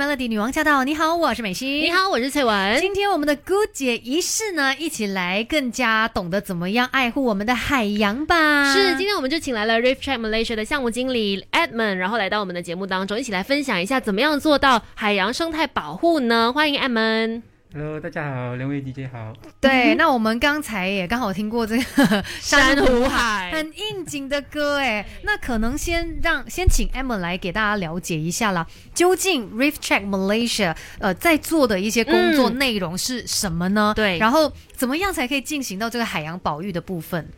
Melody 女王驾到！你好，我是美心。你好，我是翠文。今天我们的姑姐仪式呢，一起来更加懂得怎么样爱护我们的海洋吧。是，今天我们就请来了 Reef Track Malaysia 的项目经理 Edmond，然后来到我们的节目当中，一起来分享一下怎么样做到海洋生态保护呢？欢迎 Edmund。Hello，大家好，两位 DJ 好。对，那我们刚才也刚好听过这个 珊瑚海很应景的歌，哎，那可能先让先请 Emma 来给大家了解一下啦，究竟 Reef Check Malaysia 呃在做的一些工作内容是什么呢？对，然后怎么样才可以进行到这个海洋保育的部分？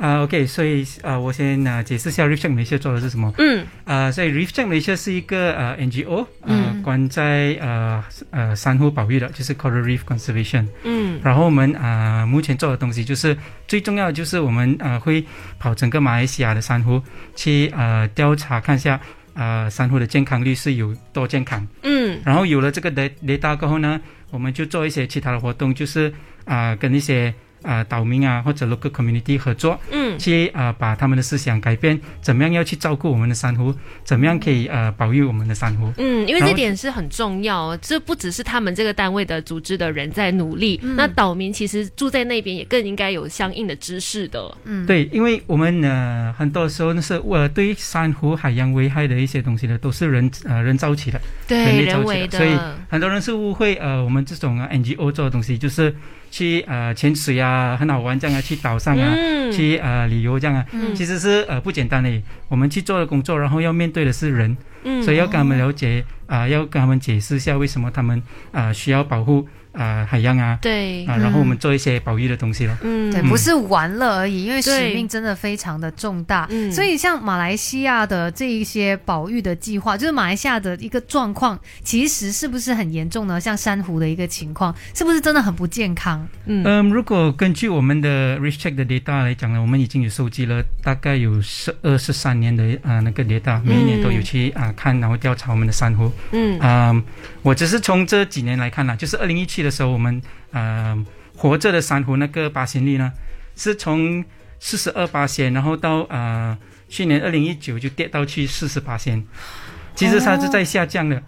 啊，OK，所以啊，我先啊解释一下 Reef Check Malaysia 做的是什么。嗯。啊，所以 Reef Check Malaysia 是一个呃 NGO，呃，关在呃呃珊瑚保育的，就是 Coral Reef Conservation。嗯。然后我们啊目前做的东西就是最重要的就是我们呃会跑整个马来西亚的珊瑚去呃调查看一下呃珊瑚的健康率是有多健康。嗯。然后有了这个雷雷达过后呢，我们就做一些其他的活动，就是啊跟一些。啊，岛民啊，或者 local community 合作，嗯，去啊把他们的思想改变，怎么样要去照顾我们的珊瑚，怎么样可以呃保育我们的珊瑚？嗯，因为这点是很重要，这不只是他们这个单位的组织的人在努力，那岛民其实住在那边也更应该有相应的知识的。嗯，对，因为我们呃很多时候那是呃对珊瑚海洋危害的一些东西呢，都是人呃人造起的，对，人为的，所以很多人是误会呃我们这种 NGO 做的东西就是去呃潜水啊。啊，很好玩这样啊，去岛上啊，嗯去呃旅游这样啊，其实是呃不简单的。我们去做的工作，然后要面对的是人，所以要跟他们了解啊，要跟他们解释一下为什么他们啊需要保护。啊，海洋啊，对。啊，然后我们做一些保育的东西了，嗯，对，不是玩乐而已，因为使命真的非常的重大，嗯，所以像马来西亚的这一些保育的计划，就是马来西亚的一个状况，其实是不是很严重呢？像珊瑚的一个情况，是不是真的很不健康？嗯，如果根据我们的 r e c h e c k 的 data 来讲呢，我们已经有收集了大概有十二十三年的啊那个 data，每一年都有去啊看，然后调查我们的珊瑚，嗯，啊，我只是从这几年来看呢，就是二零一七的时候我们。呃，活着的珊瑚那个八仙率呢，是从四十二八仙，然后到呃去年二零一九就跌到去四十八仙，其实它是在下降的，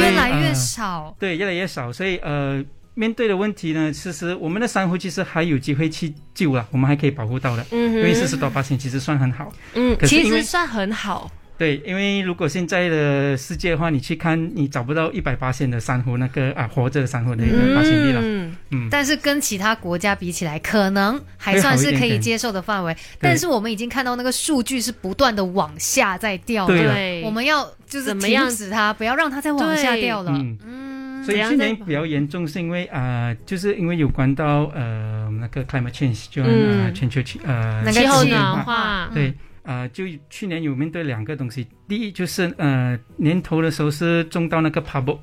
越来越少，对，越来越少。所以呃，面对的问题呢，其实我们的珊瑚其实还有机会去救了，我们还可以保护到的，嗯，因为四十多八仙其实算很好，嗯，其实算很好。对，因为如果现在的世界的话，你去看，你找不到一百八线的珊瑚那个啊活着的珊瑚的一个发现率了。嗯，但是跟其他国家比起来，可能还算是可以接受的范围。但是我们已经看到那个数据是不断的往下在掉。对，我们要就是停止它，不要让它再往下掉了。嗯，所以去年比较严重，是因为啊，就是因为有关到呃那个 climate change，就呃全球气呃气候暖化。对。啊，就去年有面对两个东西，第一就是呃年头的时候是中到那个 p u b o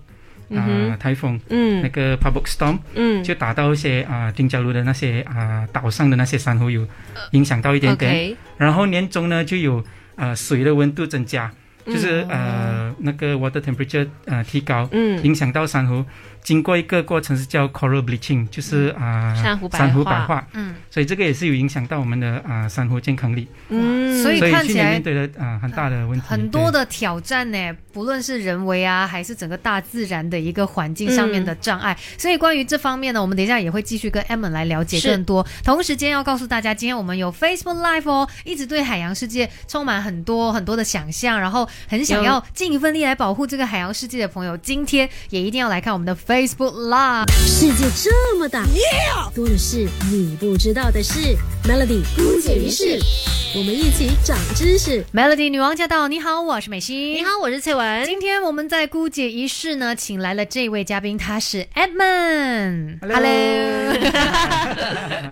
啊台风，嗯，那个 p u b o storm，嗯，就打到一些啊丁加路的那些啊岛上的那些珊瑚有影响到一点点，然后年中呢就有啊水的温度增加，就是呃那个 water temperature 呃提高，嗯，影响到珊瑚。经过一个过程是叫 coral bleaching，就是啊珊瑚珊瑚白化，嗯，所以这个也是有影响到我们的啊珊瑚健康力，嗯，所以看起来面对的啊很大的问题，很多的挑战呢，不论是人为啊，还是整个大自然的一个环境上面的障碍，所以关于这方面呢，我们等一下也会继续跟 Emma 来了解更多。同时间要告诉大家，今天我们有 Facebook Live 哦，一直对海洋世界充满很多很多的想象，然后很想要进一份力来保护这个海洋世界的朋友，今天也一定要来看我们的 Facebook Live。世界这么大，多的是你不知道的事。Melody 姑姐仪式，我们一起长知识。Melody 女王驾到！你好，我是美心。你好，我是翠文。今天我们在姑姐仪式呢，请来了这位嘉宾，他是 Edmund。Hello，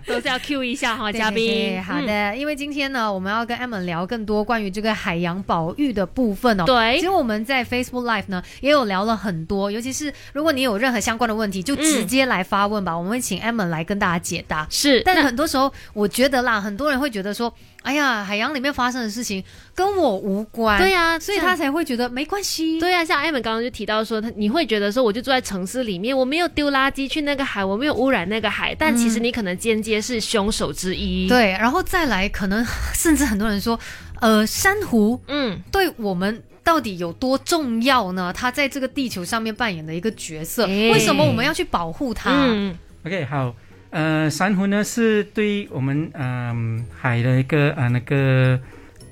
都是要 Q 一下哈，嘉宾。好的，因为今天呢，我们要跟 Edmund 聊更多关于这个海洋保育的部分哦。对，其实我们在 Facebook Live 呢，也有聊了很多，尤其是如果你有任何相关的问题，就直接来发问吧，我们会请 Edmund 来跟大家解答。是，但很多时候，我觉得啦，很多人会觉得说，哎呀，海洋里面发生的事情跟我无关。对呀，所以他才会觉得没关系。对呀，像 Edmund 刚刚就提到说，他你会觉得说，我就住在城市里面，我没有丢垃圾去那个海，我没有污染那个海，但其实你可能间接是凶手之一。对，然后再来，可能 甚至很多人说，呃，珊瑚，嗯，对我们。到底有多重要呢？它在这个地球上面扮演的一个角色，哎为什么我们要去保护它？嗯 OK，好，呃，珊瑚呢是对我们嗯、海的一个呃那个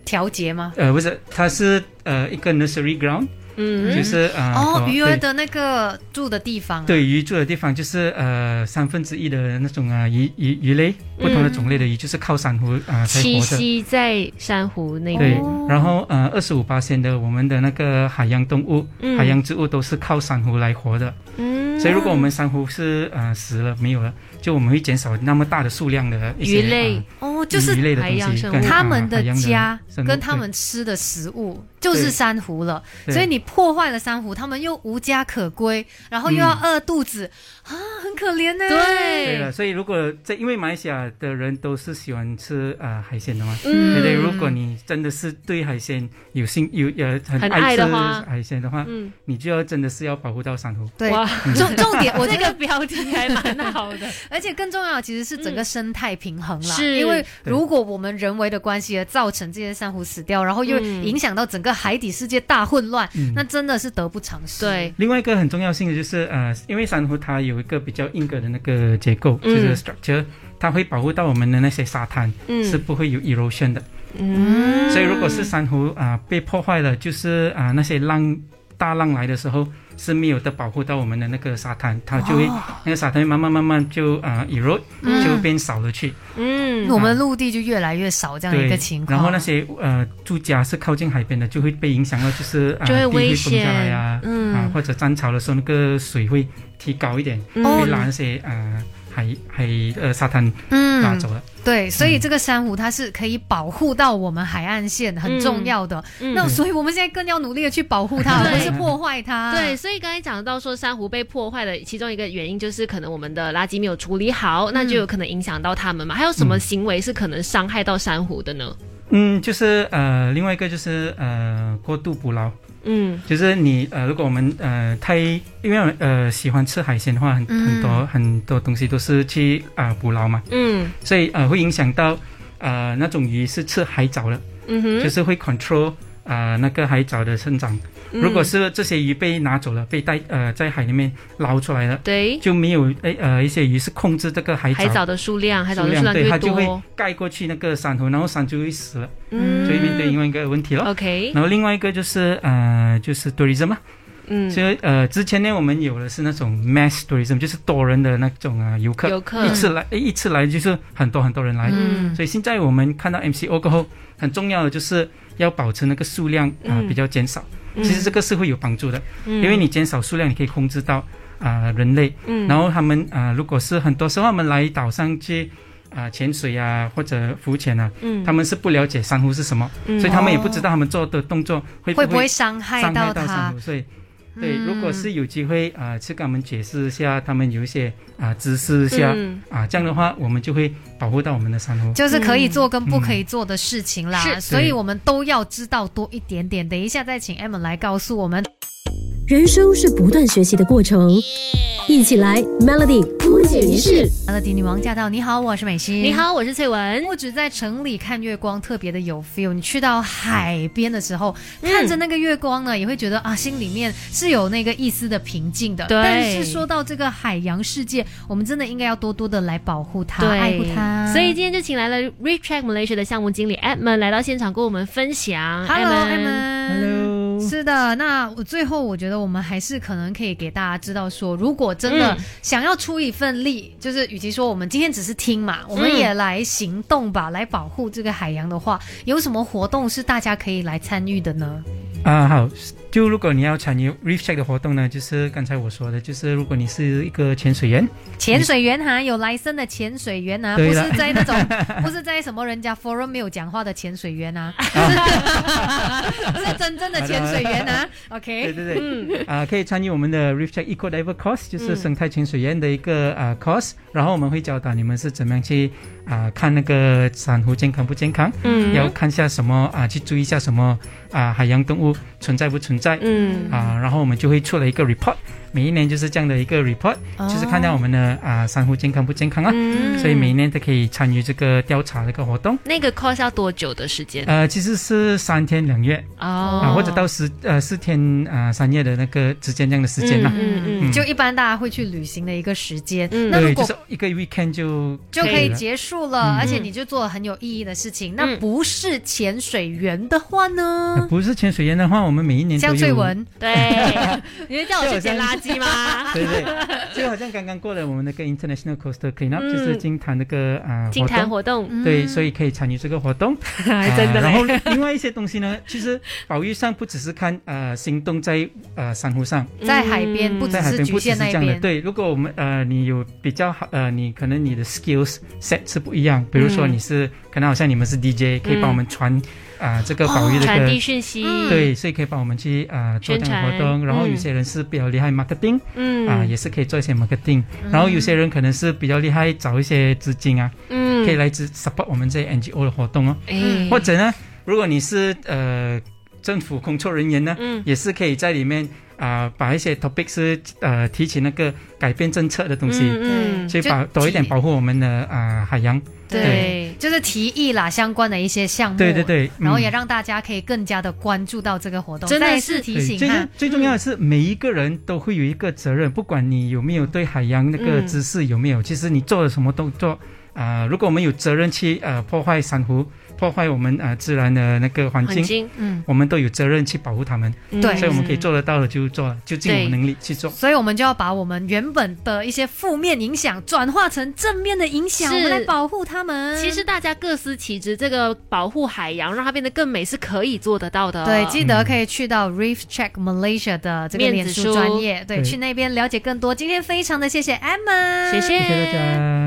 调节吗？呃不是，它是呃一个 nursery ground，、嗯。就是呃哦，鱼儿的那个住的地方、啊。对鱼住的地方就是呃三分之一的那种啊鱼鱼鱼类，不同的种类的鱼就是靠珊瑚啊、才栖活的。息在珊瑚那对然后呃，二十五八仙的我们的那个海洋动物、嗯。海洋植物都是靠珊瑚来活的，嗯。所以如果我们珊瑚是呃死了没有了，就我们会减少那么大的数量的一些鱼类。呃哦，就是海洋生物。他们的家跟他们吃的食物就是珊瑚了，所以你破坏了珊瑚，他们又无家可归，然后又要饿肚子、啊，很可怜呢。对。了，所以如果在因为马来西亚的人都是喜欢吃呃海鲜的嘛，嗯。对对？如果你真的是对海鲜有兴有呃很很爱的话。海鲜的话，嗯，你就要真的是要保护到珊瑚。对，重重点，我 这个标题还蛮好的。而且更重要其实是整个生态平衡啦，是。因为对如果我们人为的关系而造成这些珊瑚死掉，然后又嗯。影响到整个海底世界大混乱，嗯。那真的是得不偿失。对，另外一个很重要性的就是呃，因为珊瑚它有一个比较硬格的那个结构，嗯。就是 structure，它会保护到我们的那些沙滩、嗯。是不会有 erosion 的。嗯。所以如果是珊瑚啊、被破坏了，就是啊、那些浪大浪来的时候是没有的保护到我们的那个沙滩，它就会、哦那个沙滩慢慢慢慢就啊、erode 嗯。就变少了去。嗯。我们陆地就越来越少这样一个情，况。然后那些呃住家是靠近海边的，就会被影响到，就是啊、就会地危会下来呀啊，嗯。啊或者涨潮的时候那个水会提高一点，嗯。哦会拉那些呃海海呃沙滩拉嗯，走了。对，所以这个珊瑚它是可以保护到我们海岸线，很重要的。嗯那所以我们现在更要努力的去保护它，而对不是破坏它。对，，所以刚才讲到说珊瑚被破坏的其中一个原因就是可能我们的垃圾没有处理好，那就有可能影响到它们嘛。还有什么行为是可能伤害到珊瑚的呢？嗯，就是呃另外一个就是呃过度捕捞。嗯。就是你呃，如果我们呃太因为呃喜欢吃海鲜的话，很嗯。很多很多东西都是去啊、捕捞嘛，嗯。所以呃会影响到呃那种鱼是吃海藻的，嗯哼，就是会 control 啊、那个海藻的生长。嗯如果是这些鱼被拿走了，被带呃在海里面捞出来了，对就没有诶呃一些鱼是控制这个海藻海藻的数量，海藻数量，对，的数量越它就会，盖过去那个珊瑚，然后珊瑚就会死了，嗯所以面对另外一个问题了。OK，然后另外一个就是呃就是 tourism 嘛。嗯，所以呃，之前呢，我们有的是那种 mass tourism，就是多人的那种啊游客，游客一次来，一次来就是很多很多人来。嗯所以现在我们看到 MCO 过后，很重要的就是要保持那个数量啊、嗯比较减少。嗯其实这个是会有帮助的，嗯因为你减少数量，你可以控制到啊、人类。嗯然后他们啊、如果是很多时候他们来岛上去啊、潜水啊或者浮潜啊，嗯他们是不了解珊瑚是什么，嗯所以他们也不知道他们做的动作会会不会会伤害到珊瑚，？所以。对，嗯如果是有机会啊，去跟他们解释一下，他们有一些啊知识一下、嗯啊，这样的话，我们就会保护到我们的珊瑚。就是可以做跟不可以做的事情啦，是所以我们都要知道多一点点。等一下再请 Emma 来告诉我们。人生是不断学习的过程，一起来 Melody 姑姐仪式。Melody 女王驾到！你好，我是美心。你。好，我是翠文。不止在城里看月光特别的有 feel，你去到海边的时候，嗯看着那个月光呢，也会觉得啊，心里面是有那个一丝的平静的。对但是说到这个海洋世界，我们真的应该要多多的来保护它、爱护它。所以今天就请来了 Reef Track Malaysia 的项目经理 Edmund 来到现场跟我们分享。，Hello，Emma。Hello，是的，那我最后我觉得我们还是可能可以给大家知道说，如果真的嗯。想要出一份力，就是与其说我们今天只是听嘛，我们嗯也来行动吧，来保护这个海洋的话，有什么活动是大家可以来参与的呢？啊，好，就如果你要参与 Reef Check 的活动呢，就是刚才我说的，就是如果你是一个潜水员，潜水员哈，有来生的潜水员啊，不是在那种，不是在什么人家 forum 没有讲话的潜水员啊，是真正的潜水员啊。OK，对对对，嗯，啊、可以参与我们的 Reef Check Eco Diver Course，就是生态潜水员的一个啊、course，然后我们会教导你们是怎么样去啊、看那个珊瑚健康不健康，嗯要看下什么啊、去注意一下什么啊、海洋动物存在不存在。嗯。啊，然后我们就会出了一个 report 每一年就是这样的一个 report，、哦就是看到我们的啊、珊瑚健康不健康啊。嗯所以每一年都可以参与这个调查这个活动。那个 course 要多久的时间？呃，其实是三天两夜哦啊、或者到十呃四天啊、三夜的那个之间这样的时间嘛。嗯嗯就一般大家会去旅行的一个时间。嗯，那如果就是一个 weekend 就就可以结束了，而且你就做了很有意义的事情。那嗯不是潜水员的话呃呢？不是潜水员的话，我们每一年都有。像翠文，对，你会叫我去捡垃圾吗？对对，就好像刚刚过了我们那个 International Coastal Cleanup，、嗯就是金坛那个啊、金滩活动。活动，对，所以可以参与这个活动，还真的啊然后。另外一些东西呢，其实保育上不只是看呃行动在呃珊瑚上，在海边不只是局在海边不只限那边是这样的。。对，如果我们呃你有比较好呃你可能你的 skills set 是不一样，比如说嗯你是、可能好像你们是 DJ，可以帮我们传啊、这个保育的传。递讯息，对，所以可以帮我们去啊、做这样的活动，然后有些人是比较厉害 marketing，嗯。啊，也是可以做一些 marketing，、然后有些人可能是比较厉害，找一些资金啊，嗯。可以来支 support 我们这些 NGO 的活动哦。嗯或者呢，如果你是呃政府工作人员呢，嗯也是可以在里面啊、把一些 topic 是呃提起那个改变政策的东西，嗯去保多一点保护我们的啊、海洋。对，就是提议啦，相关的一些项目。对对对，嗯然后也让大家可以更加的关注到这个活动。真的再次是提醒最最重要的是，每一个人都会有一个责任，不管你有没有对海洋那个嗯知识有没有，其实你做了什么动作，啊、如果我们有责任去呃破坏珊瑚，破坏我们呃自然的那个环境，嗯，我们都有责任去保护它们，对。所以我们可以做得到的就做了，就尽我们能力去做。所以我们就要把我们原本的一些负面影响转化成正面的影响，是。我们来保护他们。其实大家各司其职，这个保护海洋，让它变得更美，是可以做得到的。对，记得可以去到 Reef Check Malaysia 的这个脸书面子书。专业，对，对去那边了解更多。今天非常的谢谢 Emma，谢谢。谢谢大家。